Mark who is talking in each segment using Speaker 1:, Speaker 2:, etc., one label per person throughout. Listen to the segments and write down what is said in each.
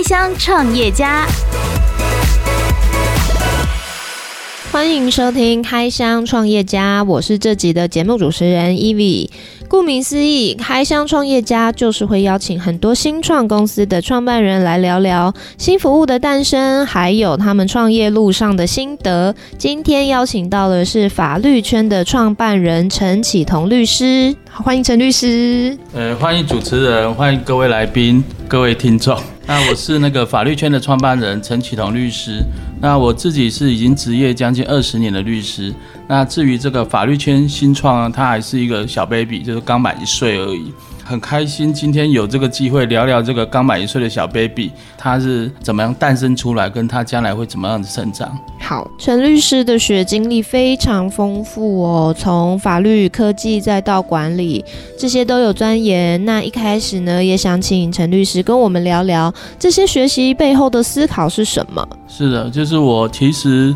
Speaker 1: 开箱创业家。
Speaker 2: 欢迎收听《开箱创业家》，我是这集的节目主持人 Eve。顾名思义，开箱创业家就是会邀请很多新创公司的创办人来聊聊新服务的诞生，还有他们创业路上的心得。今天邀请到的是法律圈的创办人陈启彤律师，欢迎陈律师。
Speaker 3: 呃，欢迎主持人，欢迎各位来宾，各位听众。那我是那个法律圈的创办人陈启彤律师。那我自己是已经执业将近二十年的律师。那至于这个法律圈新创呢，他还是一个小 baby，就是刚满一岁而已。很开心今天有这个机会聊聊这个刚满一岁的小 baby，他是怎么样诞生出来，跟他将来会怎么样的成长。
Speaker 2: 好，陈律师的学经历非常丰富哦，从法律、科技再到管理，这些都有钻研。那一开始呢，也想请陈律师跟我们聊聊这些学习背后的思考是什么？
Speaker 3: 是的，就是我其实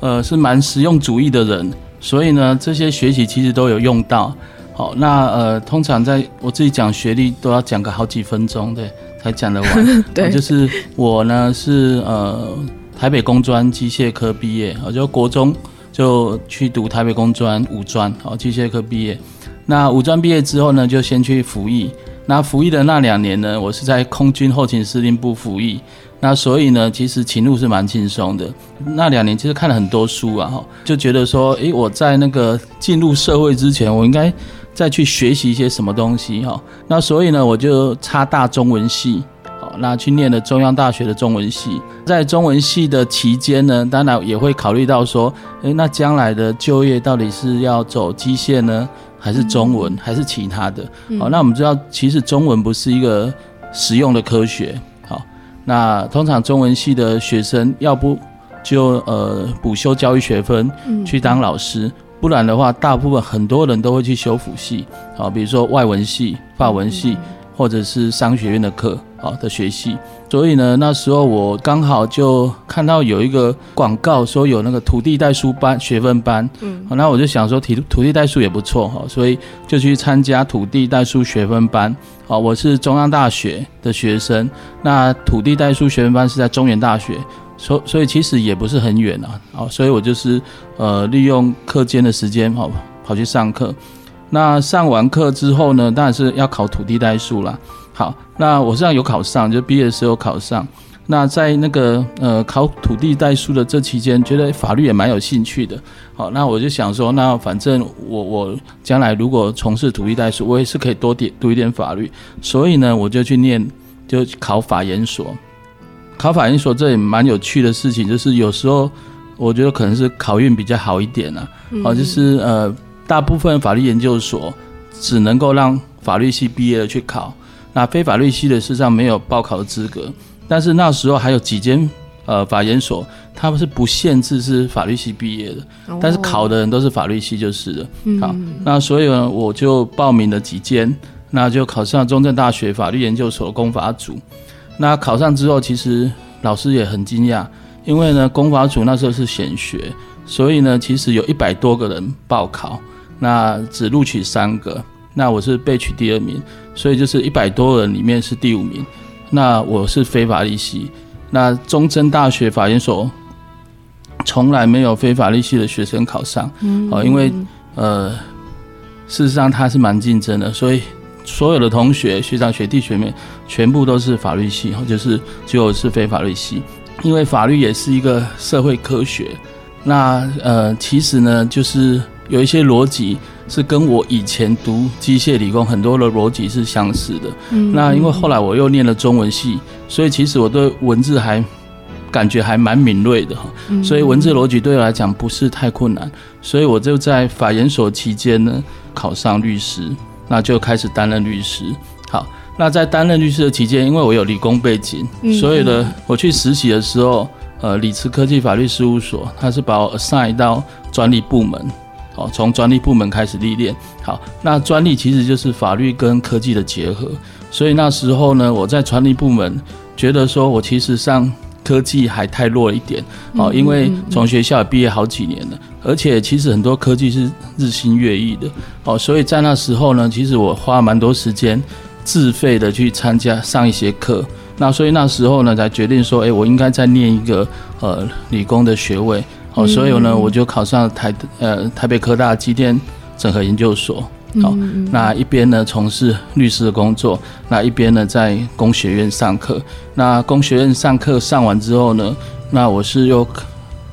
Speaker 3: 呃是蛮实用主义的人，所以呢，这些学习其实都有用到。好，那呃，通常在我自己讲学历都要讲个好几分钟，对，才讲得完。对，就是我呢是呃台北工专机械科毕业，我就国中就去读台北工专五专，好，机械科毕业。那五专毕业之后呢，就先去服役。那服役的那两年呢，我是在空军后勤司令部服役。那所以呢，其实情路是蛮轻松的。那两年其实看了很多书啊，哈，就觉得说，诶，我在那个进入社会之前，我应该。再去学习一些什么东西哈，那所以呢，我就插大中文系，好，那去念了中央大学的中文系。在中文系的期间呢，当然也会考虑到说，诶，那将来的就业到底是要走机械呢，还是中文，还是其他的？好，那我们知道，其实中文不是一个实用的科学，好，那通常中文系的学生要不就呃补修教育学分，去当老师。不然的话，大部分很多人都会去修辅系，啊，比如说外文系、法文系，或者是商学院的课，啊的学习。所以呢，那时候我刚好就看到有一个广告，说有那个土地代书班学分班，嗯，那我就想说，土土地代书也不错，哈，所以就去参加土地代书学分班。啊，我是中央大学的学生，那土地代书学分班是在中原大学。所所以其实也不是很远啊，好，所以我就是呃利用课间的时间跑跑去上课。那上完课之后呢，当然是要考土地代数啦。好，那我实际上有考上，就毕业的时候考上。那在那个呃考土地代书的这期间，觉得法律也蛮有兴趣的。好，那我就想说，那反正我我将来如果从事土地代书，我也是可以多点读一点法律。所以呢，我就去念，就考法研所。考法研所这也蛮有趣的事情，就是有时候我觉得可能是考运比较好一点啊。好，就是呃，大部分法律研究所只能够让法律系毕业的去考，那非法律系的事实上没有报考的资格。但是那时候还有几间呃法研所，他们是不限制是法律系毕业的，但是考的人都是法律系就是了。好，那所以呢，我就报名了几间，那就考上中正大学法律研究所的公法组。那考上之后，其实老师也很惊讶，因为呢，公法组那时候是选学，所以呢，其实有一百多个人报考，那只录取三个，那我是被取第二名，所以就是一百多人里面是第五名。那我是非法利系，那中正大学法研所从来没有非法利系的学生考上，哦，因为呃，事实上他是蛮竞争的，所以。所有的同学、学长、学弟、学妹，全部都是法律系，就是只有是非法律系。因为法律也是一个社会科学，那呃，其实呢，就是有一些逻辑是跟我以前读机械理工很多的逻辑是相似的。嗯。那因为后来我又念了中文系，所以其实我对文字还感觉还蛮敏锐的哈。所以文字逻辑对我来讲不是太困难，所以我就在法研所期间呢，考上律师。那就开始担任律师。好，那在担任律师的期间，因为我有理工背景，所以呢，我去实习的时候，呃，理慈科技法律事务所，他是把我 assign 到专利部门，好，从专利部门开始历练。好，那专利其实就是法律跟科技的结合，所以那时候呢，我在专利部门觉得说我其实上。科技还太弱了一点，哦，因为从学校也毕业好几年了，而且其实很多科技是日新月异的，哦，所以在那时候呢，其实我花蛮多时间自费的去参加上一些课，那所以那时候呢，才决定说，哎、欸，我应该再念一个呃理工的学位。好、哦，所以呢，我就考上台呃台北科大机电整合研究所。好，那一边呢从事律师的工作，那一边呢在工学院上课。那工学院上课上完之后呢，那我是又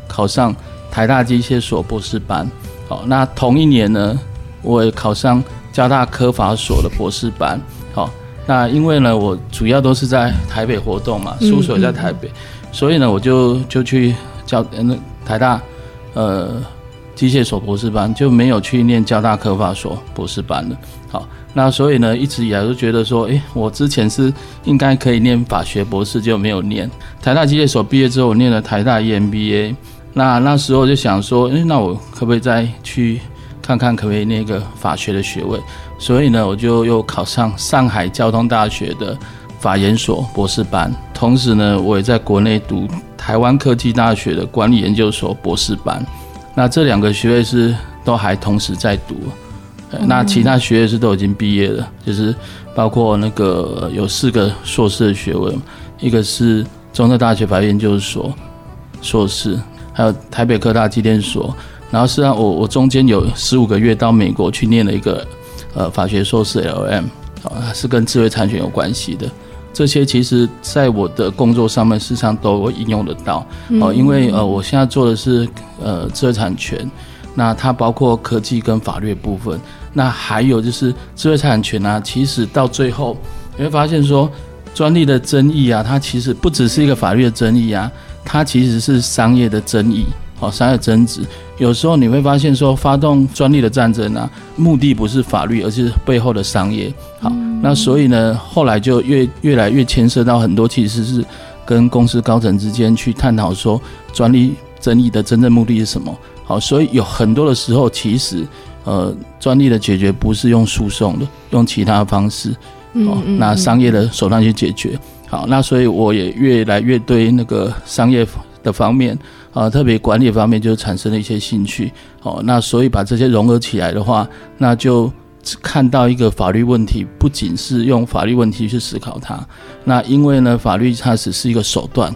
Speaker 3: 考上台大机械所博士班。好，那同一年呢，我也考上交大科法所的博士班。好，那因为呢，我主要都是在台北活动嘛，事务所在台北，所以呢，我就就去交那台大呃。机械所博士班就没有去念交大科法所博士班了。好，那所以呢，一直以来都觉得说，诶，我之前是应该可以念法学博士，就没有念。台大机械所毕业之后，我念了台大 EMBA。那那时候就想说，诶，那我可不可以再去看看，可不可以那个法学的学位？所以呢，我就又考上上海交通大学的法研所博士班。同时呢，我也在国内读台湾科技大学的管理研究所博士班。那这两个学位是都还同时在读，那其他学位是都已经毕业了，就是包括那个有四个硕士的学位，一个是中特大学法律研究所硕士，还有台北科大机电所，然后实际上我我中间有十五个月到美国去念了一个呃法学硕士 LM，啊是跟智慧产权有关系的。这些其实在我的工作上面，事实上都会应用得到。哦，因为呃，我现在做的是呃知识产权，那它包括科技跟法律的部分，那还有就是知识产权啊，其实到最后你会发现说，专利的争议啊，它其实不只是一个法律的争议啊，它其实是商业的争议。哦，商业争执，有时候你会发现说，发动专利的战争啊，目的不是法律，而是背后的商业。好，那所以呢，后来就越越来越牵涉到很多，其实是跟公司高层之间去探讨说，专利争议的真正目的是什么。好，所以有很多的时候，其实呃，专利的解决不是用诉讼的，用其他的方式，哦，拿商业的手段去解决。好，那所以我也越来越对那个商业的方面。啊，特别管理方面就产生了一些兴趣，哦，那所以把这些融合起来的话，那就看到一个法律问题，不仅是用法律问题去思考它，那因为呢，法律它只是一个手段，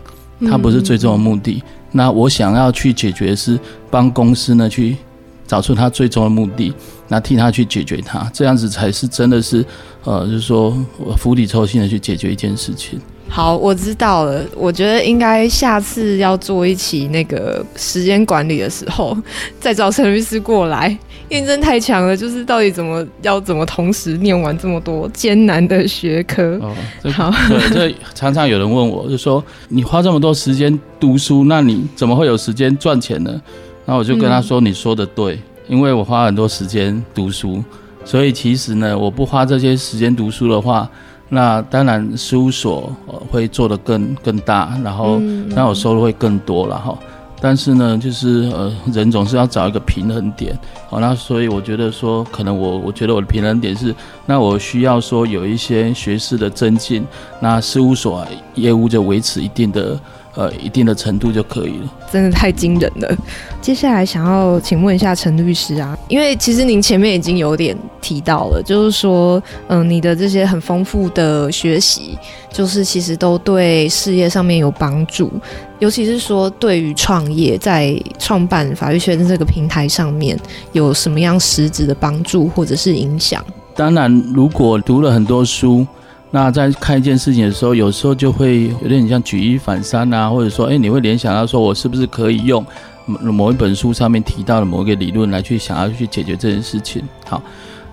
Speaker 3: 它不是最终的目的。嗯、那我想要去解决是帮公司呢去找出它最终的目的，那替他去解决它，这样子才是真的是，呃，就是说我釜底抽薪的去解决一件事情。
Speaker 2: 好，我知道了。我觉得应该下次要做一期那个时间管理的时候，再找陈律师过来，因为真太强了。就是到底怎么要怎么同时念完这么多艰难的学科？哦，好，
Speaker 3: 对，这常常有人问我，就说你花这么多时间读书，那你怎么会有时间赚钱呢？那我就跟他说，你说的对，嗯，因为我花很多时间读书，所以其实呢，我不花这些时间读书的话。那当然，事务所会做得更更大，然后那我收入会更多了哈。但是呢，就是呃，人总是要找一个平衡点，好，那所以我觉得说，可能我我觉得我的平衡点是，那我需要说有一些学识的增进，那事务所业务就维持一定的。呃，一定的程度就可以了，
Speaker 2: 真的太惊人了。接下来想要请问一下陈律师啊，因为其实您前面已经有点提到了，就是说，嗯、呃，你的这些很丰富的学习，就是其实都对事业上面有帮助，尤其是说对于创业，在创办法律学院这个平台上面有什么样实质的帮助或者是影响？
Speaker 3: 当然，如果读了很多书。那在看一件事情的时候，有时候就会有点像举一反三啊，或者说，哎，你会联想到说，我是不是可以用某一本书上面提到的某一个理论来去想要去解决这件事情？好，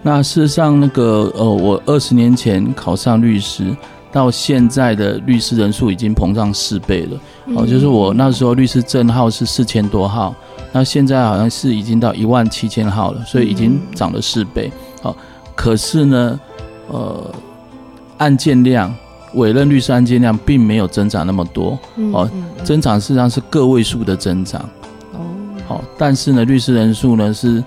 Speaker 3: 那事实上，那个呃，我二十年前考上律师，到现在的律师人数已经膨胀四倍了。哦，就是我那时候律师证号是四千多号，那现在好像是已经到一万七千号了，所以已经涨了四倍。好，可是呢，呃。案件量，委任律师案件量并没有增长那么多，哦，增长事实上是个位数的增长，哦，好，但是呢，律师人数呢是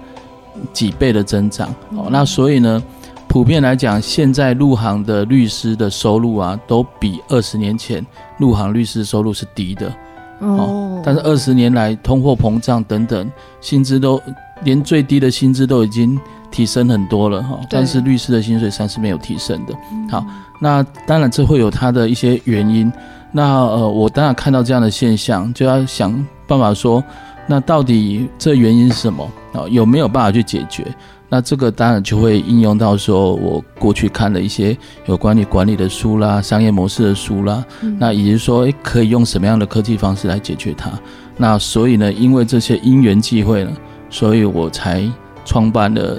Speaker 3: 几倍的增长，哦，那所以呢，普遍来讲，现在入行的律师的收入啊，都比二十年前入行律师收入是低的，哦，但是二十年来通货膨胀等等，薪资都连最低的薪资都已经。提升很多了哈，但是律师的薪水上是没有提升的。好，那当然这会有它的一些原因。那呃，我当然看到这样的现象，就要想办法说，那到底这原因是什么啊？有没有办法去解决？那这个当然就会应用到说，我过去看的一些有关于管理的书啦、商业模式的书啦，嗯、那也就是说，诶，可以用什么样的科技方式来解决它？那所以呢，因为这些因缘际会呢，所以我才创办了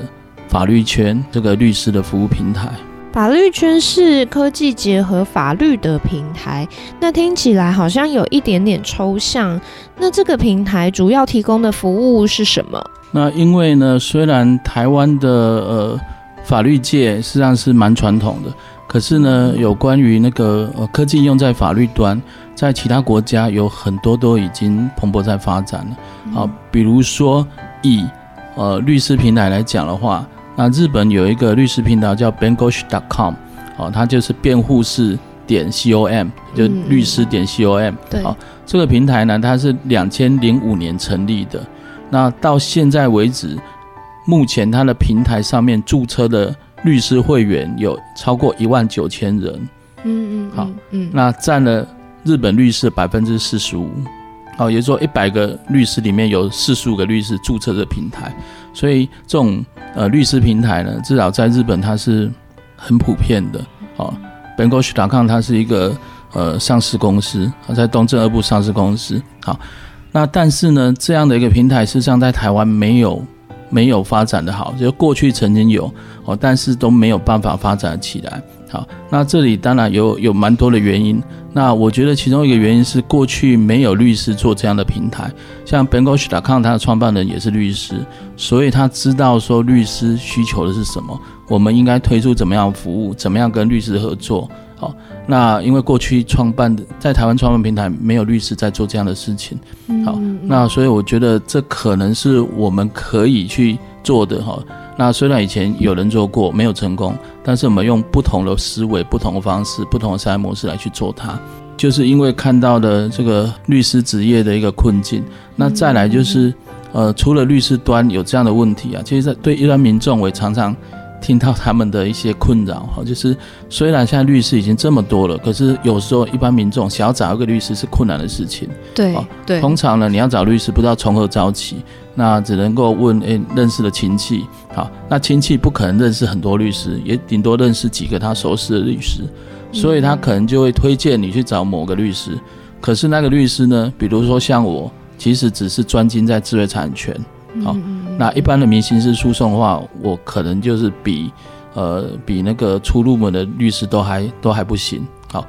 Speaker 3: 法律圈这个律师的服务平台。
Speaker 2: 法律圈是科技结合法律的平台，那听起来好像有一点点抽象。那这个平台主要提供的服务是什么？
Speaker 3: 那因为呢，虽然台湾的呃法律界实际上是蛮传统的，可是呢，有关于那个呃科技用在法律端，在其他国家有很多都已经蓬勃在发展了。好、嗯，比如说以呃律师平台来讲的话，那日本有一个律师频道叫 Bengoshi.com，哦，它就是辩护士点 com，就律师点 com、嗯。对，好，这个平台呢，它是两千零五年成立的。那到现在为止，目前它的平台上面注册的律师会员有超过一万九千人。嗯嗯，好，嗯，那占了日本律师百分之四十五。好，也就是说一百个律师里面有四十五个律师注册的平台，所以这种呃律师平台呢，至少在日本它是很普遍的。好，Bengoshi.com 它是一个呃上市公司，在东正二部上市公司。好。那但是呢，这样的一个平台，事实上在台湾没有没有发展的好，就过去曾经有哦，但是都没有办法发展起来。好，那这里当然有有蛮多的原因。那我觉得其中一个原因是过去没有律师做这样的平台，像 Bengoshi.com 它的创办人也是律师，所以他知道说律师需求的是什么，我们应该推出怎么样服务，怎么样跟律师合作。好，那因为过去创办的在台湾创办平台没有律师在做这样的事情，好，那所以我觉得这可能是我们可以去做的哈。那虽然以前有人做过没有成功，但是我们用不同的思维、不同的方式、不同的商业模式来去做它，就是因为看到的这个律师职业的一个困境。那再来就是，呃，除了律师端有这样的问题啊，其实在对一般民众我也常常。听到他们的一些困扰哈，就是虽然现在律师已经这么多了，可是有时候一般民众想要找一个律师是困难的事情。
Speaker 2: 对，对。
Speaker 3: 通常呢，你要找律师，不知道从何找起，那只能够问诶认识的亲戚。好，那亲戚不可能认识很多律师，也顶多认识几个他熟悉的律师，所以他可能就会推荐你去找某个律师。可是那个律师呢，比如说像我，其实只是专精在智慧产权。好。那一般的民刑事诉讼的话，我可能就是比，呃，比那个初入门的律师都还都还不行。好，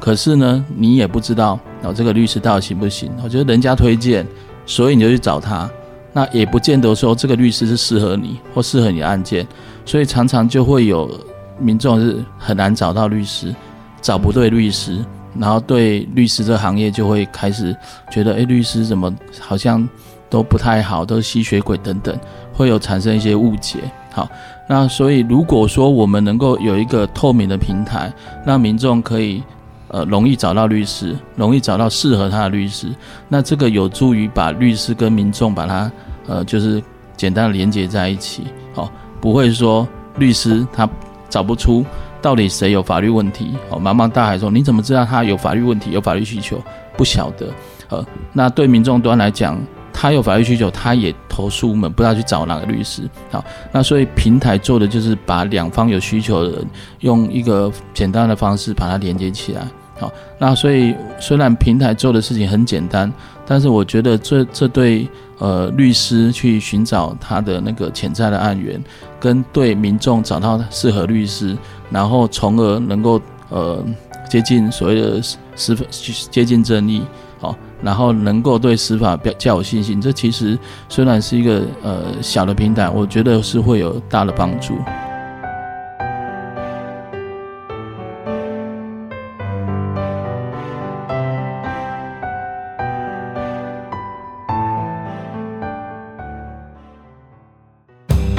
Speaker 3: 可是呢，你也不知道哦，这个律师到底行不行？我觉得人家推荐，所以你就去找他，那也不见得说这个律师是适合你或适合你的案件，所以常常就会有民众是很难找到律师，找不对律师，然后对律师这个行业就会开始觉得，哎，律师怎么好像。都不太好，都是吸血鬼等等，会有产生一些误解。好，那所以如果说我们能够有一个透明的平台，让民众可以呃容易找到律师，容易找到适合他的律师，那这个有助于把律师跟民众把它呃就是简单的连接在一起。好，不会说律师他找不出到底谁有法律问题，哦，茫茫大海中你怎么知道他有法律问题、有法律需求？不晓得。呃，那对民众端来讲。他有法律需求，他也投诉我们，不知道去找哪个律师。好，那所以平台做的就是把两方有需求的人，用一个简单的方式把它连接起来。好，那所以虽然平台做的事情很简单，但是我觉得这这对呃律师去寻找他的那个潜在的案源，跟对民众找到适合律师，然后从而能够呃接近所谓的司法接近正义。好。然后能够对司法比较有信心，这其实虽然是一个呃小的平台，我觉得是会有大的帮助。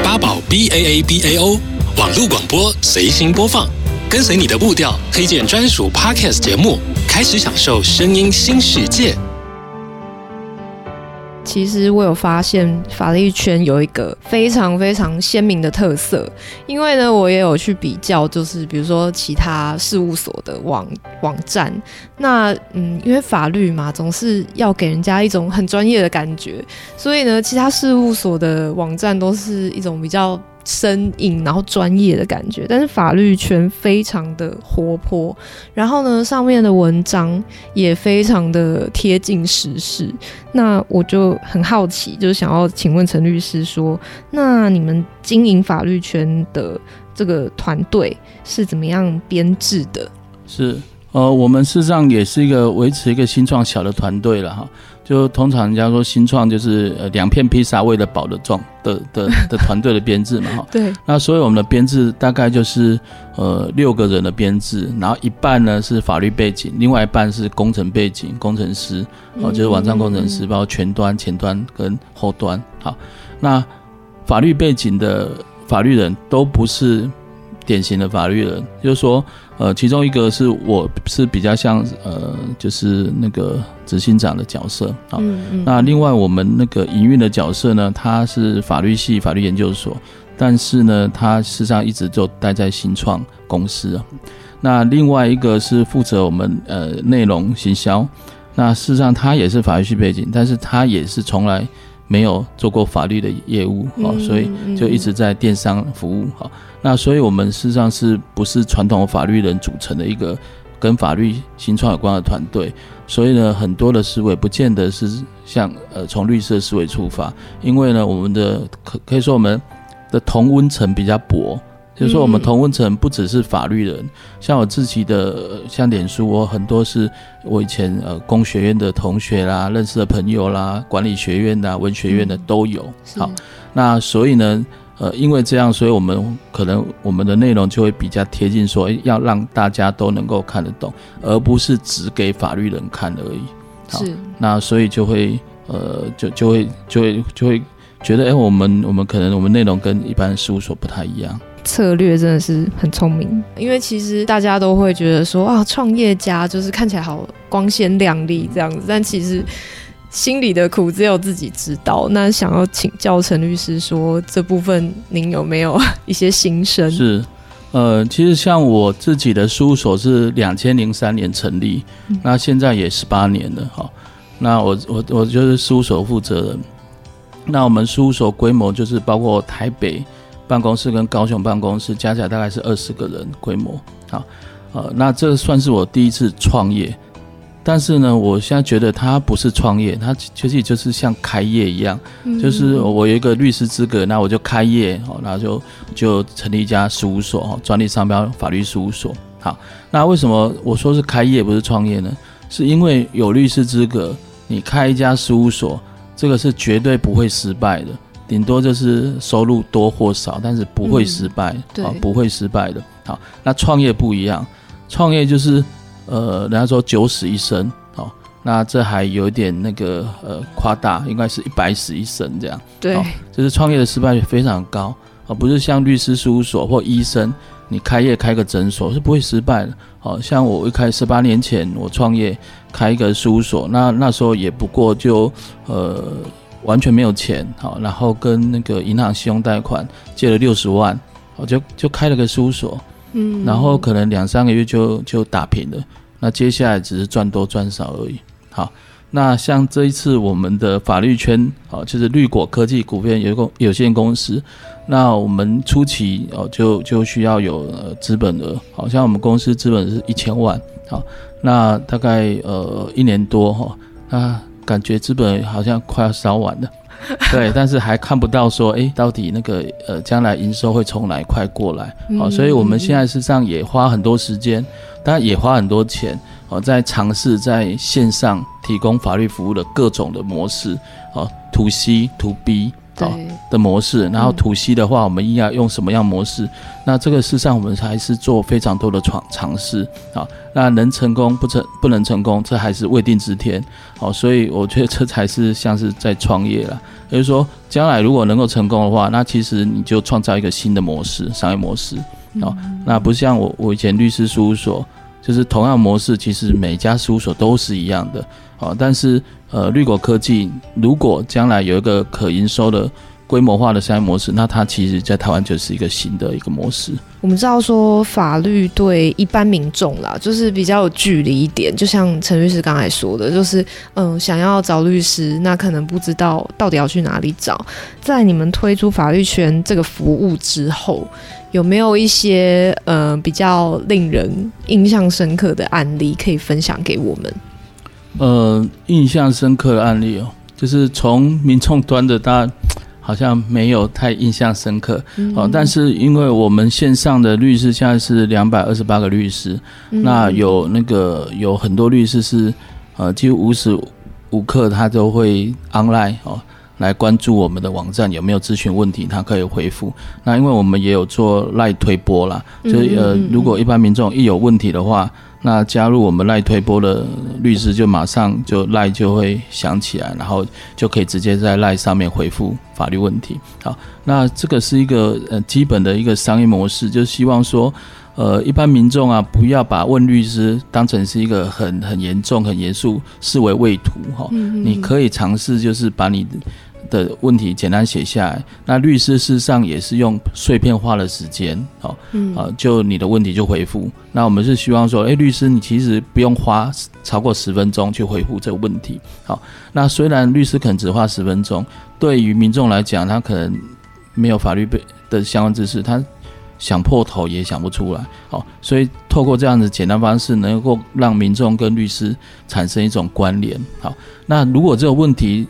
Speaker 1: 八宝 B A A B A O 网络广播随心播放，跟随你的步调，推荐专属 Podcast 节目，开始享受声音新世界。
Speaker 2: 其实我有发现法律圈有一个非常非常鲜明的特色，因为呢，我也有去比较，就是比如说其他事务所的网网站，那嗯，因为法律嘛，总是要给人家一种很专业的感觉，所以呢，其他事务所的网站都是一种比较。生硬，然后专业的感觉，但是法律圈非常的活泼，然后呢，上面的文章也非常的贴近时事。那我就很好奇，就是想要请问陈律师说，那你们经营法律圈的这个团队是怎么样编制的？
Speaker 3: 是，呃，我们事实上也是一个维持一个新创小的团队了哈。就通常人家说新创就是呃两片披萨为了饱的状的的的团队的编制嘛哈，
Speaker 2: 对，
Speaker 3: 那所以我们的编制大概就是呃六个人的编制，然后一半呢是法律背景，另外一半是工程背景，工程师哦就是网站工程师，包括前端、前端跟后端。好，那法律背景的法律人都不是典型的法律人，就是说。呃，其中一个是我是比较像呃，就是那个执行长的角色啊。嗯嗯。那另外我们那个营运的角色呢，他是法律系法律研究所，但是呢，他事实上一直就待在新创公司啊。那另外一个是负责我们呃内容行销，那事实上他也是法律系背景，但是他也是从来没有做过法律的业务啊，所以就一直在电商服务哈。那所以，我们事实上是不是传统法律人组成的一个跟法律新创有关的团队？所以呢，很多的思维不见得是像呃从律师的思维出发，因为呢，我们的可可以说我们的同温层比较薄，就是说我们同温层不只是法律人，像我自己的像脸书，我很多是我以前呃工学院的同学啦、认识的朋友啦、管理学院的、文学院的都有。好，那所以呢。呃，因为这样，所以我们可能我们的内容就会比较贴近，说要让大家都能够看得懂，而不是只给法律人看而已。好，是。那所以就会呃，就就会就会就会觉得，哎，我们我们可能我们内容跟一般事务所不太一样。
Speaker 2: 策略真的是很聪明，因为其实大家都会觉得说啊，创业家就是看起来好光鲜亮丽这样子，但其实。心里的苦只有自己知道。那想要请教陈律师说，这部分您有没有一些心声？
Speaker 3: 是，呃，其实像我自己的事务所是两千零三年成立，嗯、那现在也十八年了哈。那我我我就是事务所负责人。那我们事务所规模就是包括台北办公室跟高雄办公室加起来大概是二十个人规模。好，呃，那这算是我第一次创业。但是呢，我现在觉得它不是创业，它其实就是像开业一样，就是我有一个律师资格，那我就开业，好，然后就就成立一家事务所，哦，专利商标法律事务所。好，那为什么我说是开业不是创业呢？是因为有律师资格，你开一家事务所，这个是绝对不会失败的，顶多就是收入多或少，但是不会失败，啊，不会失败的。好，那创业不一样，创业就是。呃，人家说九死一生，好，那这还有点那个呃夸大，应该是一百死一生这样。
Speaker 2: 对，
Speaker 3: 哦，就是创业的失败率非常高，而，哦，不是像律师事务所或医生，你开业开个诊所是不会失败的。好，哦，像我一开十八年前我创业开一个事务所，那那时候也不过就呃完全没有钱，好，哦，然后跟那个银行信用贷款借了六十万，我，哦，就就开了个事务所。嗯，然后可能两三个月就就打平了，那接下来只是赚多赚少而已。好，那像这一次我们的法律圈，好，就是绿果科技股份有限有限公司，那我们初期哦就就需要有呃资本额，好像我们公司资本是一千万，好，那大概呃一年多哈，那感觉资本好像快要烧完了。对，但是还看不到说，哎，到底那个呃，将来营收会从哪一块过来？好，所以我们现在实际上也花很多时间，当然也花很多钱，哦，在尝试在线上提供法律服务的各种的模式，哦，to C to B。好的模式，然后 to C 的话，我们应该用什么样模式？嗯、那这个事实上我们还是做非常多的尝尝试啊。那能成功不成不能成功，这还是未定之天。好，所以我觉得这才是像是在创业了。也就是说，将来如果能够成功的话，那其实你就创造一个新的模式，商业模式。哦，那不像我我以前律师事务所。就是同样模式，其实每家事务所都是一样的，好，但是呃，绿果科技如果将来有一个可营收的。规模化的商业模式，那它其实，在台湾就是一个新的一个模式。
Speaker 2: 我们知道说，法律对一般民众啦，就是比较有距离一点。就像陈律师刚才说的，就是嗯，想要找律师，那可能不知道到底要去哪里找。在你们推出法律圈这个服务之后，有没有一些呃比较令人印象深刻的案例可以分享给我们？
Speaker 3: 呃，印象深刻的案例哦，就是从民众端的大家。好像没有太印象深刻，嗯、哦，但是因为我们线上的律师现在是两百二十八个律师，嗯、那有那个有很多律师是，呃，几乎无时无刻他都会 online 哦，来关注我们的网站有没有咨询问题，他可以回复。那因为我们也有做 LINE 推播啦，所以呃，如果一般民众一有问题的话。那加入我们赖推波的律师，就马上就赖就会想起来，然后就可以直接在赖上面回复法律问题。好，那这个是一个呃基本的一个商业模式，就希望说，呃，一般民众啊，不要把问律师当成是一个很很严重、很严肃，视为畏途哈。你可以尝试就是把你。的问题简单写下来，那律师事实上也是用碎片化的时间，哦，啊，就你的问题就回复。那我们是希望说，诶，律师你其实不用花超过十分钟去回复这个问题。好，那虽然律师可能只花十分钟，对于民众来讲，他可能没有法律背的相关知识，他想破头也想不出来。好，所以透过这样的简单方式，能够让民众跟律师产生一种关联。好，那如果这个问题，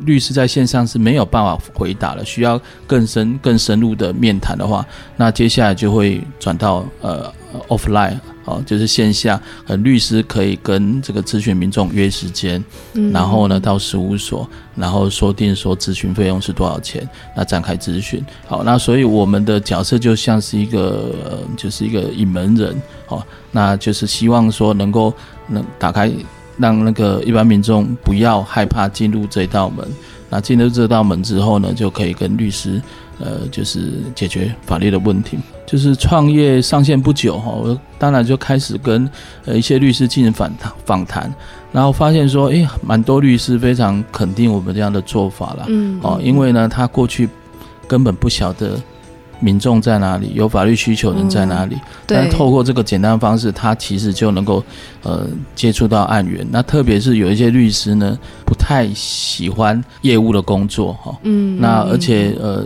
Speaker 3: 律师在线上是没有办法回答的，需要更深、更深入的面谈的话，那接下来就会转到呃 offline 哦，就是线下，呃，律师可以跟这个咨询民众约时间，嗯、然后呢到事务所，然后说定说咨询费用是多少钱，那展开咨询。好，那所以我们的角色就像是一个，呃、就是一个引门人，哦，那就是希望说能够能打开。让那个一般民众不要害怕进入这道门，那进入这道门之后呢，就可以跟律师，呃，就是解决法律的问题。就是创业上线不久哈，我当然就开始跟呃一些律师进行访谈访谈，然后发现说，诶，蛮多律师非常肯定我们这样的做法了，嗯，哦，因为呢，他过去根本不晓得。民众在哪里？有法律需求人在哪里？嗯、但透过这个简单方式，他其实就能够呃接触到案源。那特别是有一些律师呢，不太喜欢业务的工作哈。嗯。那而且呃，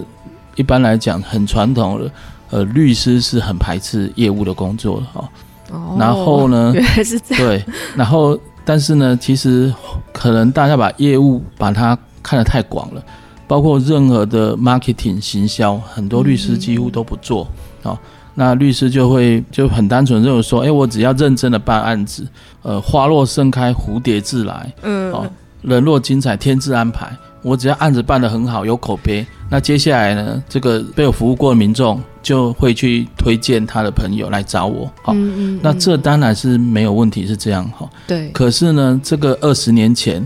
Speaker 3: 一般来讲很传统的呃律师是很排斥业务的工作的哈。哦。然后呢？
Speaker 2: 原来是这样。
Speaker 3: 对。然后，但是呢，其实可能大家把业务把它看得太广了。包括任何的 marketing 行销，很多律师几乎都不做。啊、那律师就会就很单纯认为说，哎、欸，我只要认真的办案子，呃，花落盛开，蝴蝶自来，嗯，哦，人若精彩，天自安排。我只要案子办得很好，有口碑，那接下来呢，这个被我服务过的民众就会去推荐他的朋友来找我。好、哦，嗯嗯嗯、那这当然是没有问题，是这样哈。哦、对。可是呢，这个二十年前。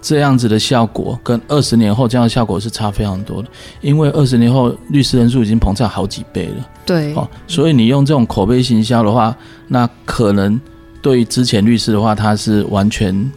Speaker 3: 这样子的效果跟二十年后这样的效果是差非常多的，因为二十年后律师人数已经膨胀好几倍了。对，哦，所以你用这种口碑行销的话，那可能对于之前律师的话，他是完全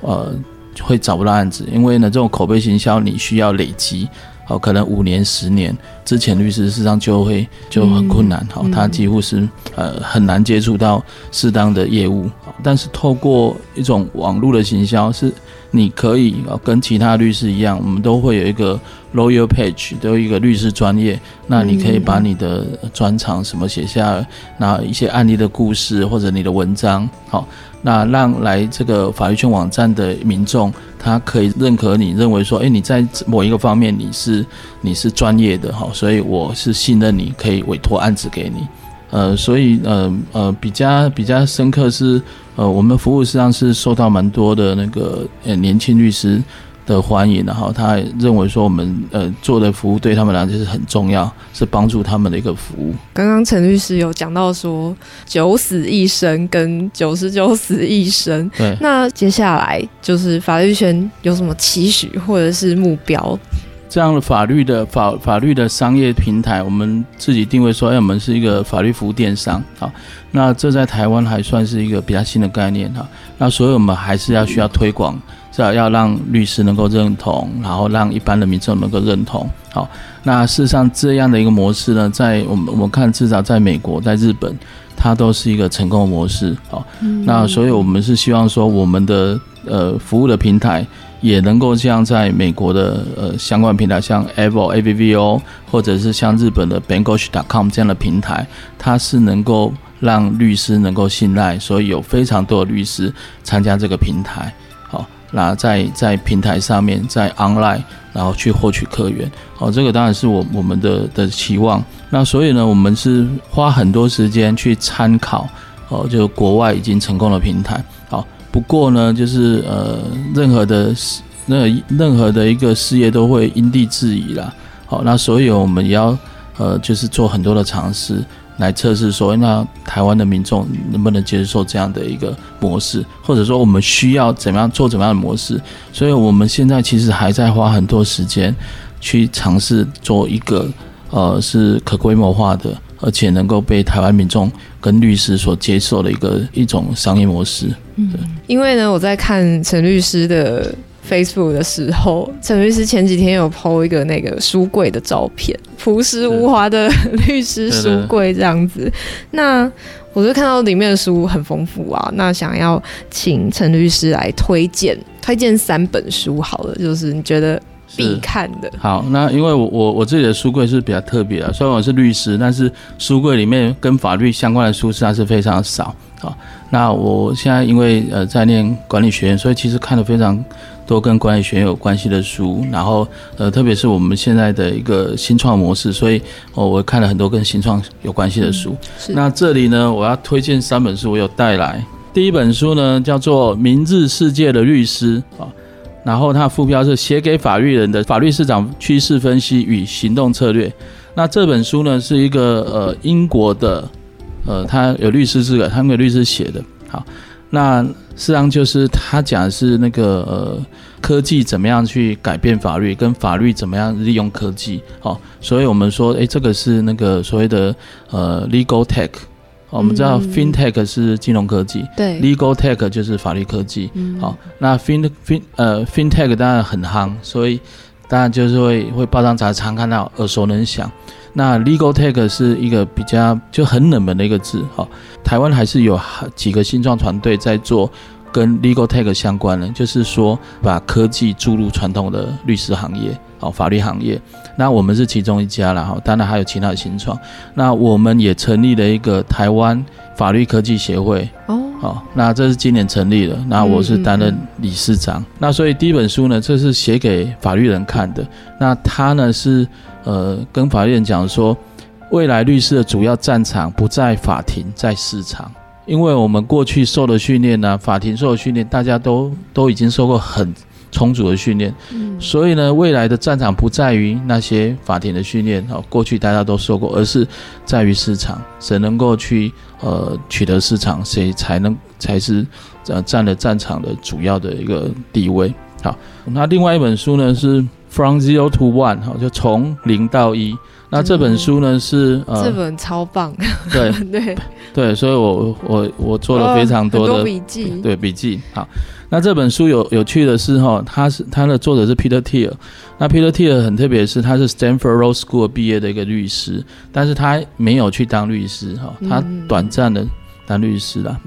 Speaker 3: 呃会找不到案子，因为呢这种口碑行销你需要累积。好，可能五年、十年之前，律师事实上就会就很困难。好、嗯，他几乎是呃很难接触到适当的业务。但是透过一种网络的行销，是你可以跟其他律师一样，我们都会有一个 lawyer page，都有一个律师专业。那你可以把你的专长什么写下，那一些案例的故事或者你的文章，好。那让来这个法律圈网站的民众，他可以认可你，认为说，诶，你在某一个方面你是你是专业的哈，所以我是信任你，可以委托案子给你。呃，所以呃呃比较比较深刻是，呃，我们服务实际上是受到蛮多的那个呃年轻律师的欢迎，然后他认为说我们呃做的服务对他们来讲是很重要，是帮助他们的一个服务。
Speaker 2: 刚刚陈律师有讲到说九死一生跟九十九死一生，
Speaker 3: 对，
Speaker 2: 那接下来就是法律圈有什么期许或者是目标？
Speaker 3: 这样的法律的法法律的商业平台，我们自己定位说，哎，我们是一个法律服务电商，好，那这在台湾还算是一个比较新的概念哈。那所以我们还是要需要推广，至少要让律师能够认同，然后让一般的民众能够认同。好，那事实上这样的一个模式呢，在我们我们看至少在美国、在日本，它都是一个成功的模式。好，那所以我们是希望说，我们的呃服务的平台。也能够像在美国的呃相关平台，像 Avvo、AVVO，或者是像日本的 b a n g o s h c o m 这样的平台，它是能够让律师能够信赖，所以有非常多的律师参加这个平台。好，那在在平台上面，在 online，然后去获取客源。好，这个当然是我我们的的期望。那所以呢，我们是花很多时间去参考哦，就国外已经成功的平台。好。不过呢，就是呃，任何的事，那任何的一个事业都会因地制宜啦。好，那所以我们也要呃，就是做很多的尝试来测试，说那台湾的民众能不能接受这样的一个模式，或者说我们需要怎么样做怎么样的模式。所以我们现在其实还在花很多时间去尝试做一个呃，是可规模化的。而且能够被台湾民众跟律师所接受的一个一种商业模式。嗯，
Speaker 2: 因为呢，我在看陈律师的 Facebook 的时候，陈律师前几天有 PO 一个那个书柜的照片，朴实无华的律师书柜这样子。那我就看到里面的书很丰富啊，那想要请陈律师来推荐推荐三本书好了，就是你觉得。必看的。
Speaker 3: 好，那因为我我我自己的书柜是比较特别的，虽然我是律师，但是书柜里面跟法律相关的书实在是非常少。好，那我现在因为呃在念管理学院，所以其实看了非常多跟管理学院有关系的书，然后呃特别是我们现在的一个新创模式，所以哦我看了很多跟新创有关系的书。嗯，那这里呢，我要推荐三本书，我有带来。第一本书呢叫做《明日世界的律师》啊。然后它副标是写给法律人的法律市场趋势分析与行动策略。那这本书呢是一个呃英国的，呃他有律师资格，他们有律师写的。好，那事实际上就是他讲的是那个呃科技怎么样去改变法律，跟法律怎么样利用科技。好，所以我们说，诶，这个是那个所谓的呃 legal tech。我们知道 FinTech 是金融科技，嗯、对，Legal Tech 就是法律科技。嗯、好，那 Fin Fin 呃 FinTech 当然很夯，所以当然就是会会报章杂志常看到，耳熟能详。那 Legal Tech 是一个比较就很冷门的一个字。好，台湾还是有几个新创团队在做跟 Legal Tech 相关的，就是说把科技注入传统的律师行业。好，法律行业，那我们是其中一家了哈，当然还有其他的新创。那我们也成立了一个台湾法律科技协会哦，好，那这是今年成立的，那我是担任理事长。嗯嗯，那所以第一本书呢，这是写给法律人看的。那他呢是呃跟法律人讲说，未来律师的主要战场不在法庭，在市场，因为我们过去受的训练呢，法庭受的训练，大家都都已经受过很。充足的训练，所以呢，未来的战场不在于那些法庭的训练，哦，过去大家都受过，而是在于市场，谁能够去呃取得市场，谁才能才是呃占了战场的主要的一个地位。好，那另外一本书呢是 From Zero to One，哈，就从零到一。那这本书呢是呃，
Speaker 2: 这本超棒，
Speaker 3: 对。对。对，所以我我我做了非常多的
Speaker 2: 笔记，
Speaker 3: 对笔记，好。那这本书有有趣的是哈，它是它的作者是 Peter Thiel。那 Peter Thiel 很特别的是，他是 Stanford Law School 毕业的一个律师，但是他没有去当律师哈，他短暂的当律师啦。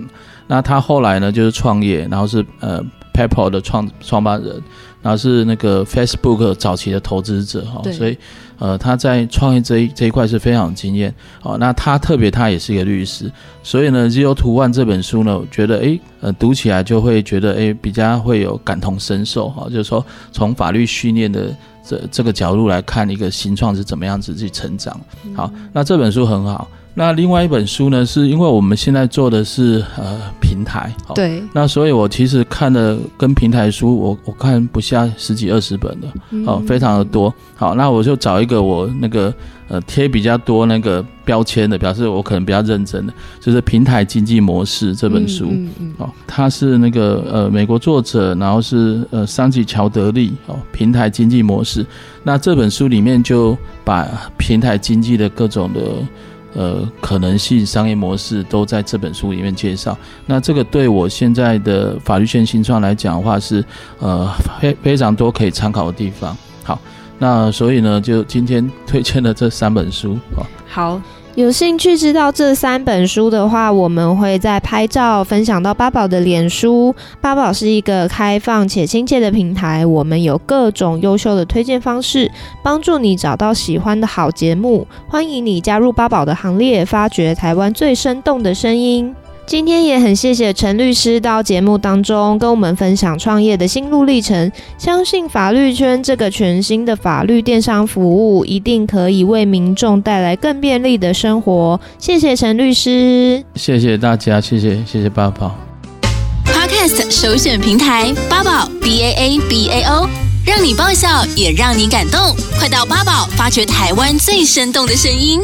Speaker 3: 那他后来呢就是创业，然后是呃 PayPal 的创创办人，然后是那个 Facebook 早期的投资者哈，所以。呃，他在创业这一这一块是非常有经验哦。那他特别，他也是一个律师，所以呢，《Zero to One》这本书呢，我觉得诶，呃，读起来就会觉得诶，比较会有感同身受哈。就是说，从法律训练的这这个角度来看，一个新创是怎么样子去成长。好，那这本书很好，那另外一本书呢，是因为我们现在做的是呃平台，
Speaker 2: 对，
Speaker 3: 那所以我其实看的跟平台书，我我看不下十几二十本的，哦，非常的多。好，那我就找一个我那个呃贴比较多那个标签的，表示我可能比较认真的，就是《平台经济模式》这本书。嗯嗯。哦，它是那个呃美国作者，然后是呃桑吉乔德利哦，《平台经济模式》。那这本书里面就把平台经济的各种的。呃，可能性商业模式都在这本书里面介绍。那这个对我现在的法律线新创来讲的话，是呃非非常多可以参考的地方。好，那所以呢，就今天推荐了这三本书。啊。
Speaker 2: 好。有兴趣知道这三本书的话，我们会在拍照分享到八宝的脸书。八宝是一个开放且亲切的平台，我们有各种优秀的推荐方式，帮助你找到喜欢的好节目。欢迎你加入八宝的行列，发掘台湾最生动的声音。今天也很谢谢陈律师到节目当中跟我们分享创业的心路历程。相信法律圈这个全新的法律电商服务，一定可以为民众带来更便利的生活。谢谢陈律师，
Speaker 3: 谢谢大家，谢谢谢谢八宝。
Speaker 4: Podcast 首选平台八宝 B A A B A O，让你爆笑也让你感动，快到八宝发掘台湾最生动的声音。